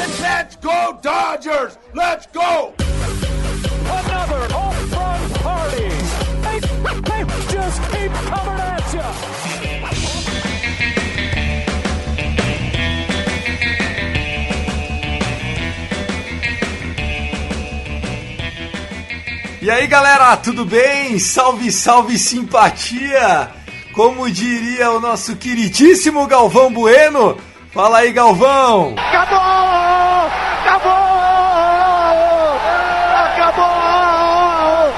up. Let's go, Dodgers! Let's go! Another home run party. They, they just keep coming at you. E aí galera, tudo bem? Salve, salve simpatia! Como diria o nosso queridíssimo Galvão Bueno? Fala aí, Galvão! Acabou! Acabou! Acabou!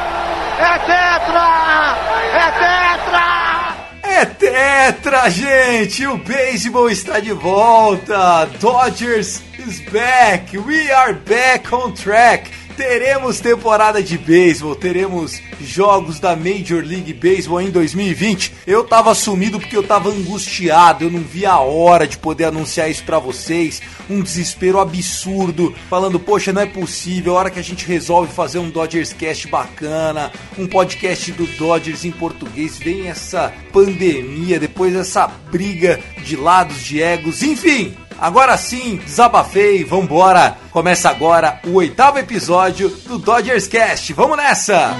É tetra! É tetra! É tetra, gente! O beisebol está de volta! Dodgers is back! We are back on track! Teremos temporada de beisebol, teremos jogos da Major League Baseball em 2020. Eu tava sumido porque eu tava angustiado, eu não via a hora de poder anunciar isso pra vocês. Um desespero absurdo, falando, poxa, não é possível, a hora que a gente resolve fazer um Dodgers Cast bacana, um podcast do Dodgers em português, vem essa pandemia, depois essa briga de lados, de egos, enfim, Agora sim, desabafei, vambora! Começa agora o oitavo episódio do Dodgers Cast. Vamos nessa!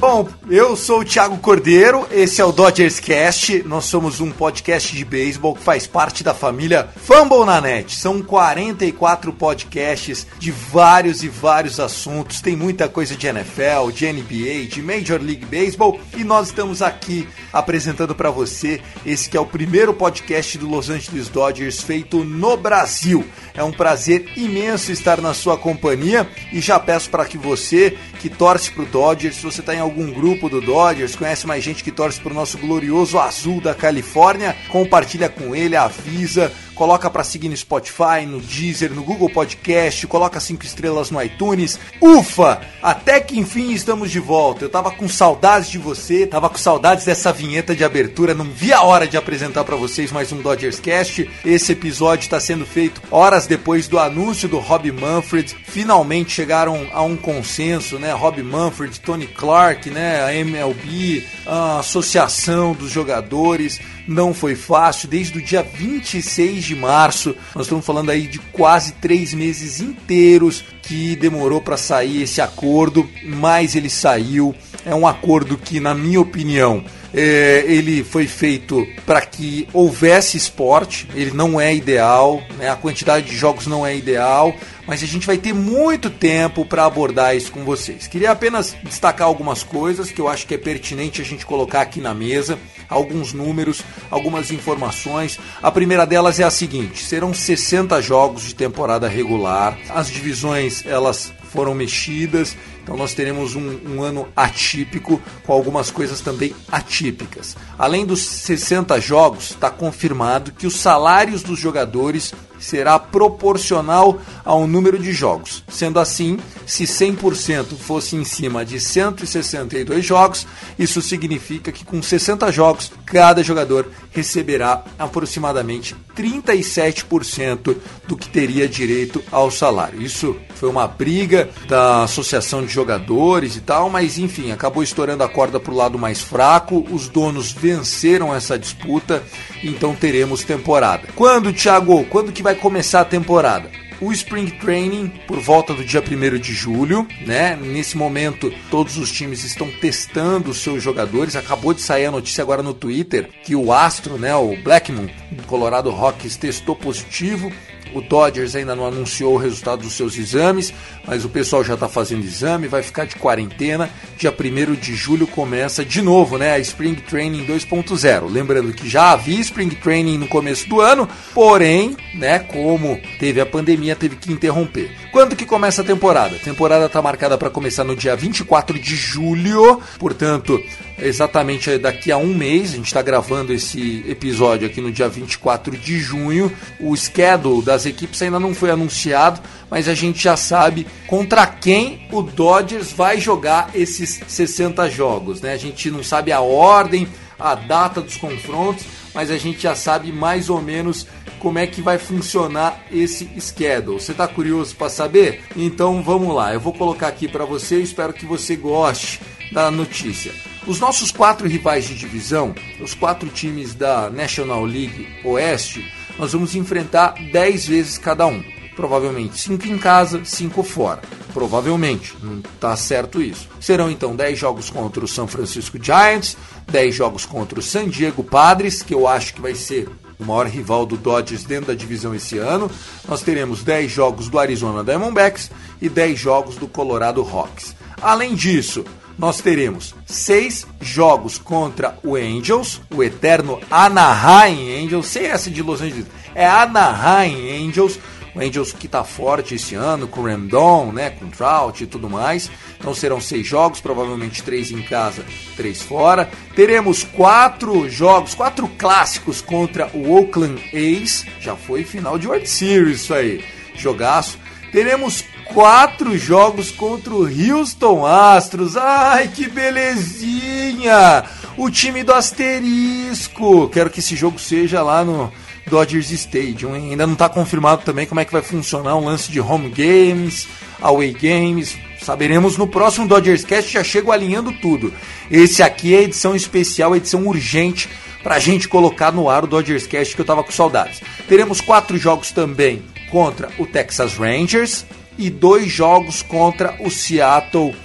Bom, eu sou o Thiago Cordeiro, esse é o Dodgers Cast. Nós somos um podcast de beisebol que faz parte da família Fumble na Net. São 44 podcasts de vários e vários assuntos. Tem muita coisa de NFL, de NBA, de Major League Baseball e nós estamos aqui apresentando para você esse que é o primeiro podcast do Los Angeles Dodgers feito no Brasil. É um prazer imenso estar na sua companhia e já peço para que você que torce pro Dodgers, se você está em algum grupo do Dodgers, conhece mais gente que torce pro nosso glorioso azul da Califórnia, compartilha com ele, avisa, coloca para seguir no Spotify, no Deezer, no Google Podcast, coloca cinco estrelas no iTunes. Ufa! Até que enfim estamos de volta. Eu tava com saudades de você, tava com saudades dessa vinheta de abertura, não vi a hora de apresentar para vocês mais um Dodgers Cast. Esse episódio está sendo feito horas depois do anúncio do Rob Manfred. Finalmente chegaram a um consenso, né? Rob Manfred, Tony Clark, né? A MLB, a Associação dos Jogadores não foi fácil. Desde o dia 26 de março, nós estamos falando aí de quase três meses inteiros que demorou para sair esse acordo, mas ele saiu. É um acordo que, na minha opinião, é, ele foi feito para que houvesse esporte. Ele não é ideal, né? a quantidade de jogos não é ideal, mas a gente vai ter muito tempo para abordar isso com vocês. Queria apenas destacar algumas coisas que eu acho que é pertinente a gente colocar aqui na mesa, alguns números, algumas informações. A primeira delas é a seguinte: serão 60 jogos de temporada regular. As divisões elas foram mexidas, então nós teremos um, um, ano atípico com algumas coisas também atípicas. Além dos 60 jogos, está confirmado que os salários dos jogadores será proporcional ao número de jogos. Sendo assim, se 100% fosse em cima de 162 jogos, isso significa que com 60 jogos, cada jogador receberá aproximadamente 37% do que teria direito ao salário. Isso foi uma briga da Associação de Jogadores e tal, mas enfim, acabou estourando a corda para o lado mais fraco. Os donos venceram essa disputa, então teremos temporada. Quando, Thiago? Quando que vai começar a temporada? o Spring Training por volta do dia 1 de julho, né? Nesse momento, todos os times estão testando os seus jogadores. Acabou de sair a notícia agora no Twitter que o Astro, né, o Blackmon, do Colorado Rockies, testou positivo. O Dodgers ainda não anunciou o resultado dos seus exames, mas o pessoal já está fazendo exame, vai ficar de quarentena. Dia 1 de julho começa de novo, né? A Spring Training 2.0. Lembrando que já havia Spring Training no começo do ano, porém, né, como teve a pandemia, teve que interromper. Quando que começa a temporada? A temporada está marcada para começar no dia 24 de julho, portanto, exatamente daqui a um mês. A gente está gravando esse episódio aqui no dia 24 de junho. O schedule das equipes ainda não foi anunciado, mas a gente já sabe contra quem o Dodgers vai jogar esses 60 jogos. Né? A gente não sabe a ordem, a data dos confrontos, mas a gente já sabe mais ou menos como é que vai funcionar esse schedule. Você está curioso para saber? Então vamos lá, eu vou colocar aqui para você, espero que você goste da notícia. Os nossos quatro rivais de divisão, os quatro times da National League Oeste, nós vamos enfrentar 10 vezes cada um. Provavelmente 5 em casa, 5 fora. Provavelmente, não está certo isso. Serão então 10 jogos contra o San Francisco Giants, 10 jogos contra o San Diego Padres, que eu acho que vai ser o maior rival do Dodgers dentro da divisão esse ano. Nós teremos 10 jogos do Arizona Diamondbacks e 10 jogos do Colorado Rocks. Além disso, nós teremos seis jogos contra o Angels, o eterno Anaheim Angels, sem essa de Los Angeles, é Anaheim Angels, o Angels que está forte esse ano, com o Rendon, né, com Trout e tudo mais. Então serão seis jogos, provavelmente três em casa, três fora. Teremos quatro jogos, quatro clássicos contra o Oakland A's. Já foi final de World Series isso aí, jogaço. Teremos quatro jogos contra o Houston Astros. Ai, que belezinha! O time do asterisco. Quero que esse jogo seja lá no Dodgers Stadium. Hein? Ainda não está confirmado também como é que vai funcionar o lance de home games, away games. Saberemos no próximo Dodgers Cast, já chego alinhando tudo. Esse aqui é a edição especial, edição urgente para a gente colocar no ar o Dodgers Cast que eu estava com saudades. Teremos quatro jogos também contra o Texas Rangers, e dois jogos contra o Seattle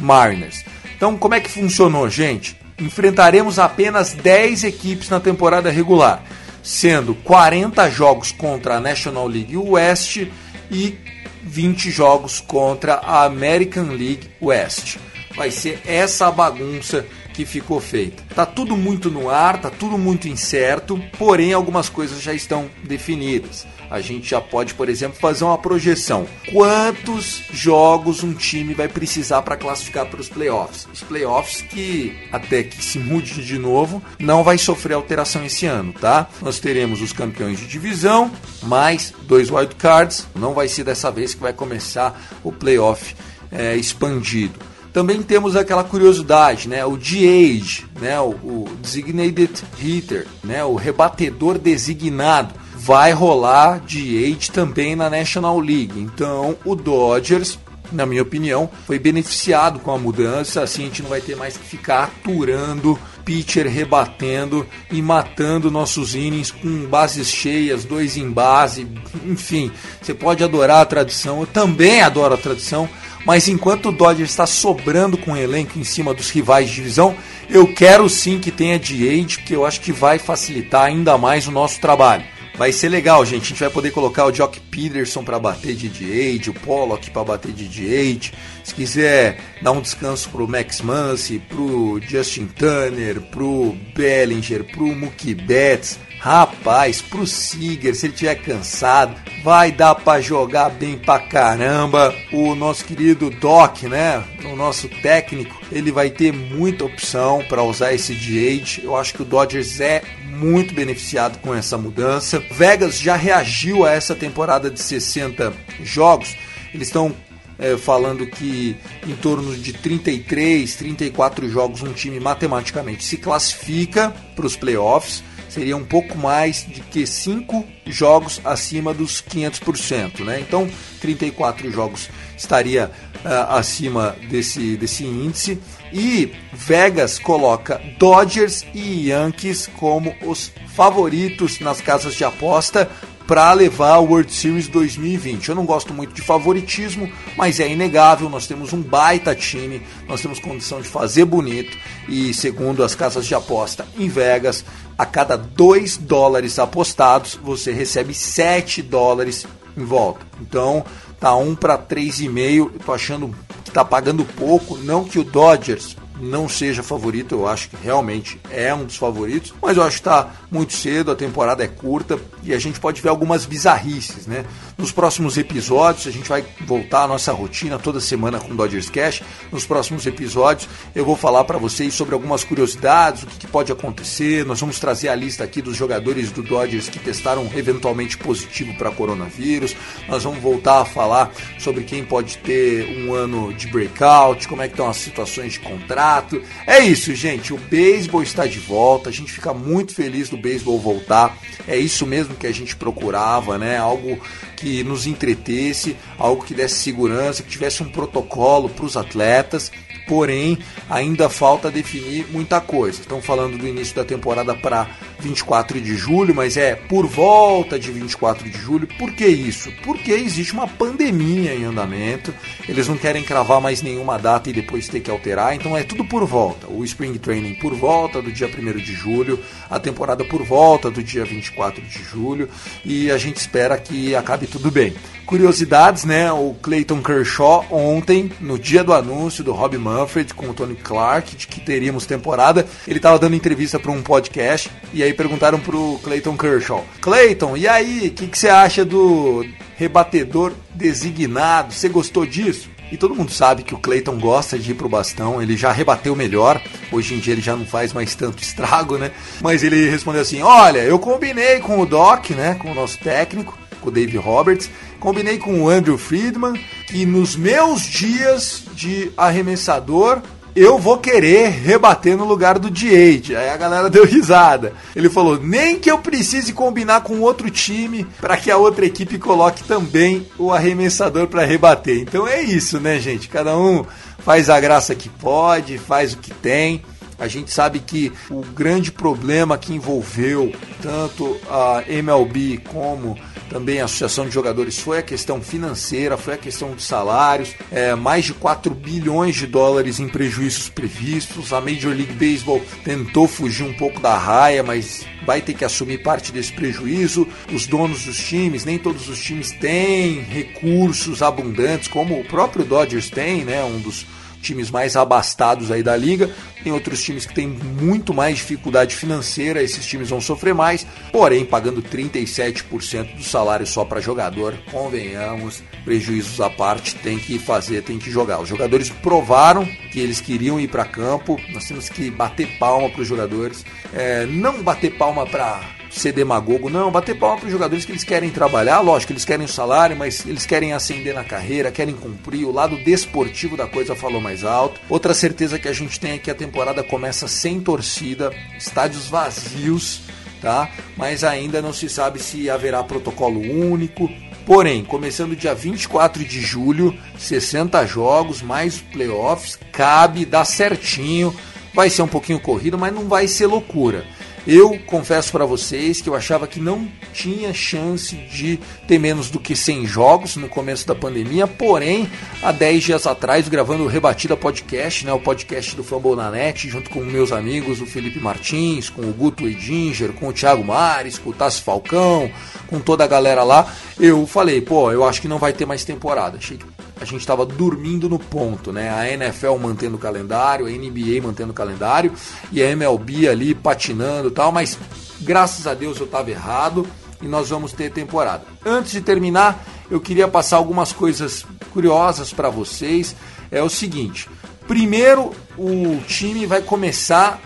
Mariners. Então, como é que funcionou, gente? Enfrentaremos apenas 10 equipes na temporada regular, sendo 40 jogos contra a National League West e 20 jogos contra a American League West. Vai ser essa bagunça que ficou feita. Tá tudo muito no ar, tá tudo muito incerto, porém algumas coisas já estão definidas a gente já pode, por exemplo, fazer uma projeção. Quantos jogos um time vai precisar para classificar para os playoffs? Os playoffs que, até que se mude de novo, não vai sofrer alteração esse ano, tá? Nós teremos os campeões de divisão, mais dois wildcards. Não vai ser dessa vez que vai começar o playoff é, expandido. Também temos aquela curiosidade, né? O DH, né? O, o designated hitter, né? O rebatedor designado vai rolar DH também na National League. Então, o Dodgers, na minha opinião, foi beneficiado com a mudança. Assim, a gente não vai ter mais que ficar aturando pitcher rebatendo e matando nossos innings com bases cheias, dois em base, enfim. Você pode adorar a tradição, eu também adoro a tradição, mas enquanto o Dodgers está sobrando com o elenco em cima dos rivais de divisão, eu quero sim que tenha DH, porque eu acho que vai facilitar ainda mais o nosso trabalho. Vai ser legal, gente. A gente vai poder colocar o Jock Peterson para bater de DH, o Pollock para bater de DH. Se quiser dar um descanso pro Max Muncy, pro Justin Turner, pro Bellinger, pro Mookie Betts, Rapaz, pro Seager, se ele tiver cansado, vai dar para jogar bem pra caramba. O nosso querido Doc, né? O nosso técnico, ele vai ter muita opção para usar esse DH. Eu acho que o Dodgers é muito beneficiado com essa mudança. Vegas já reagiu a essa temporada de 60 jogos. Eles estão é, falando que em torno de 33, 34 jogos um time matematicamente se classifica para os playoffs. Seria um pouco mais de que 5 jogos acima dos 500%. Né? Então, 34 jogos estaria uh, acima desse, desse índice. E Vegas coloca Dodgers e Yankees como os favoritos nas casas de aposta para levar o World Series 2020. Eu não gosto muito de favoritismo, mas é inegável, nós temos um baita time, nós temos condição de fazer bonito e segundo as casas de aposta em Vegas, a cada 2 dólares apostados, você recebe 7 dólares em volta. Então, tá 1 para 3,5, eu tô achando que tá pagando pouco, não que o Dodgers não seja favorito, eu acho que realmente é um dos favoritos, mas eu acho que está muito cedo, a temporada é curta e a gente pode ver algumas bizarrices, né? Nos próximos episódios, a gente vai voltar à nossa rotina toda semana com Dodgers Cash. Nos próximos episódios, eu vou falar para vocês sobre algumas curiosidades, o que, que pode acontecer. Nós vamos trazer a lista aqui dos jogadores do Dodgers que testaram eventualmente positivo para coronavírus. Nós vamos voltar a falar sobre quem pode ter um ano de breakout, como é que estão as situações de contrato. É isso, gente. O beisebol está de volta. A gente fica muito feliz do beisebol voltar. É isso mesmo que a gente procurava, né? Algo que nos entretesse, algo que desse segurança, que tivesse um protocolo para os atletas porém ainda falta definir muita coisa. Estão falando do início da temporada para 24 de julho, mas é por volta de 24 de julho. Por que isso? Porque existe uma pandemia em andamento, eles não querem cravar mais nenhuma data e depois ter que alterar, então é tudo por volta. O Spring Training por volta do dia 1 de julho, a temporada por volta do dia 24 de julho e a gente espera que acabe tudo bem. Curiosidades, né? O Clayton Kershaw ontem, no dia do anúncio do Rob Com o Tony Clark de que teríamos temporada, ele estava dando entrevista para um podcast e aí perguntaram pro Clayton Kershaw: Clayton, e aí, o que, que você acha do rebatedor designado? Você gostou disso? E todo mundo sabe que o Clayton gosta de ir pro bastão, ele já rebateu melhor. Hoje em dia ele já não faz mais tanto estrago, né? Mas ele respondeu assim: "Olha, eu combinei com o Doc, né, com o nosso técnico, com o Dave Roberts, Combinei com o Andrew Friedman que nos meus dias de arremessador eu vou querer rebater no lugar do DH. Aí a galera deu risada. Ele falou: nem que eu precise combinar com outro time para que a outra equipe coloque também o arremessador para rebater. Então é isso, né, gente? Cada um faz a graça que pode, faz o que tem. A gente sabe que o grande problema que envolveu tanto a MLB como também a Associação de Jogadores foi a questão financeira, foi a questão de salários, é, mais de 4 bilhões de dólares em prejuízos previstos. A Major League Baseball tentou fugir um pouco da raia, mas vai ter que assumir parte desse prejuízo. Os donos dos times, nem todos os times têm recursos abundantes, como o próprio Dodgers tem, né? Um dos times mais abastados aí da liga. Tem outros times que têm muito mais dificuldade financeira, esses times vão sofrer mais, porém pagando 37% do salário só para jogador, convenhamos, prejuízos à parte, tem que fazer, tem que jogar. Os jogadores provaram que eles queriam ir para campo, nós temos que bater palma para os jogadores, é, não bater palma para ser demagogo, não, bater palma para os jogadores que eles querem trabalhar, lógico, eles querem o salário, mas eles querem ascender na carreira, querem cumprir, o lado desportivo da coisa falou mais alto. Outra certeza que a gente tem é que a temporada começa sem torcida, estádios vazios, tá? Mas ainda não se sabe se haverá protocolo único. Porém, começando dia 24 de julho, 60 jogos, mais playoffs, cabe, dá certinho. Vai ser um pouquinho corrido, mas não vai ser loucura. Eu confesso para vocês que eu achava que não tinha chance de ter menos do que 100 jogos no começo da pandemia, porém, há 10 dias atrás, gravando o Rebatida Podcast, né, o podcast do Fumble na Net, junto com meus amigos, o Felipe Martins, com o Guto Edinger, com o Thiago Mares, com o Tassi Falcão, com toda a galera lá, eu falei, pô, eu acho que não vai ter mais temporada. Achei que a gente estava dormindo no ponto, né? A NFL mantendo o calendário, a NBA mantendo o calendário e a MLB ali patinando e tal, mas graças a Deus eu estava errado e nós vamos ter temporada. Antes de terminar, eu queria passar algumas coisas curiosas para vocês. É o seguinte: primeiro, o time vai começar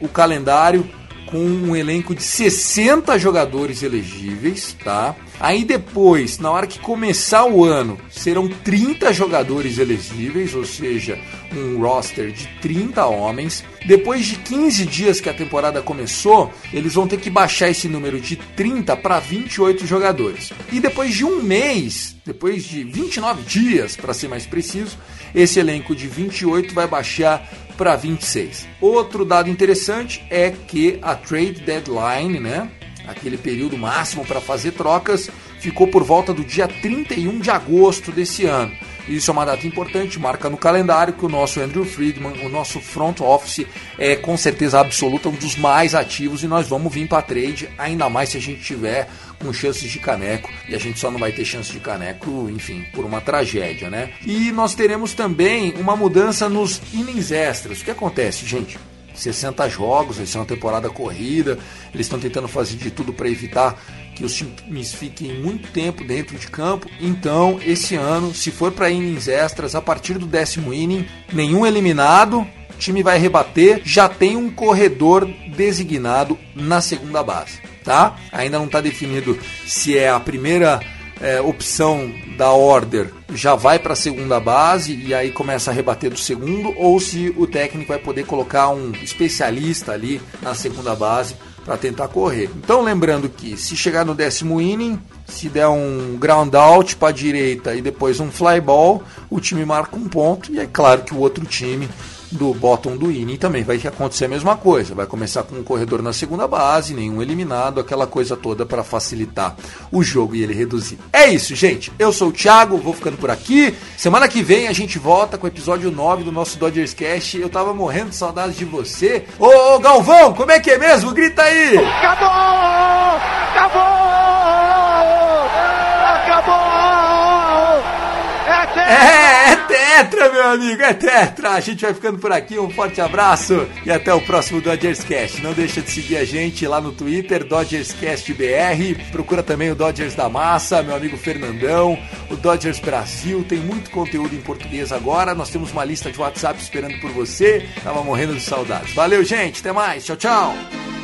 o calendário com um elenco de 60 jogadores elegíveis, tá? Aí depois, na hora que começar o ano, serão 30 jogadores elegíveis, ou seja, um roster de 30 homens. Depois de 15 dias que a temporada começou, eles vão ter que baixar esse número de 30 para 28 jogadores. E depois de um mês, depois de 29 dias, para ser mais preciso, esse elenco de 28 vai baixar para 26. Outro dado interessante é que a trade deadline, né, aquele período máximo para fazer trocas, ficou por volta do dia 31 de agosto desse ano. Isso é uma data importante, marca no calendário que o nosso Andrew Friedman, o nosso front office, é com certeza absoluta um dos mais ativos e nós vamos vir para trade, ainda mais se a gente tiver com chances de caneco e a gente só não vai ter chance de caneco, enfim, por uma tragédia, né? E nós teremos também uma mudança nos innings extras. O que acontece, gente? 60 jogos, vai ser uma temporada corrida. Eles estão tentando fazer de tudo para evitar que os times fiquem muito tempo dentro de campo. Então, esse ano, se for para innings extras, a partir do décimo inning, nenhum eliminado, o time vai rebater, já tem um corredor designado na segunda base, tá? Ainda não está definido se é a primeira é, opção da order já vai para a segunda base e aí começa a rebater do segundo, ou se o técnico vai poder colocar um especialista ali na segunda base para tentar correr. Então lembrando que se chegar no décimo inning, se der um ground out para a direita e depois um fly ball, o time marca um ponto e é claro que o outro time do bottom do inning também vai acontecer a mesma coisa. Vai começar com um corredor na segunda base, nenhum eliminado, aquela coisa toda para facilitar o jogo e ele reduzir. É isso, gente. Eu sou o Thiago, vou ficando por aqui. Semana que vem a gente volta com o episódio 9 do nosso Dodgers Cast. Eu tava morrendo de saudades de você. Ô, ô Galvão, como é que é mesmo? Grita aí! Acabou! Acabou! Acabou! É tetra! Meu amigo, é tetra. A gente vai ficando por aqui. Um forte abraço e até o próximo Dodgers Cast. Não deixa de seguir a gente lá no Twitter, Dodgers Cast BR. Procura também o Dodgers da Massa, meu amigo Fernandão, o Dodgers Brasil. Tem muito conteúdo em português agora. Nós temos uma lista de WhatsApp esperando por você. Tava morrendo de saudades. Valeu, gente. Até mais. Tchau, tchau.